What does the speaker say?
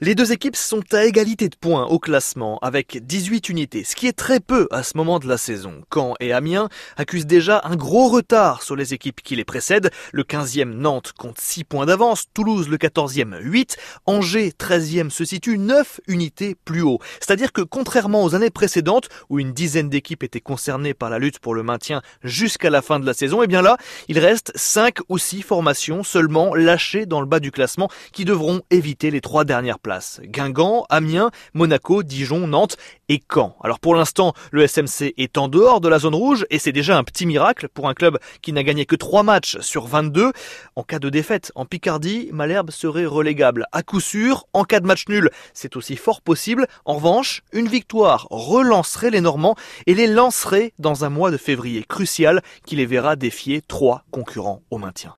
Les deux équipes sont à égalité de points au classement avec 18 unités, ce qui est très peu à ce moment de la saison. Caen et Amiens accusent déjà un gros retard sur les équipes qui les précèdent. Le 15e Nantes compte 6 points d'avance, Toulouse le 14e 8, Angers 13e se situe 9 unités plus haut. C'est-à-dire que contrairement aux années précédentes où une dizaine d'équipes étaient concernées par la lutte pour le maintien jusqu'à la fin de la saison, et eh bien là, il reste 5 ou 6 formations seulement lâchées dans le bas du classement qui devront éviter les trois dernières place. Guingamp, Amiens, Monaco, Dijon, Nantes et Caen. Alors pour l'instant, le SMC est en dehors de la zone rouge et c'est déjà un petit miracle pour un club qui n'a gagné que 3 matchs sur 22. En cas de défaite en Picardie, Malherbe serait relégable. À coup sûr, en cas de match nul, c'est aussi fort possible. En revanche, une victoire relancerait les Normands et les lancerait dans un mois de février crucial qui les verra défier trois concurrents au maintien.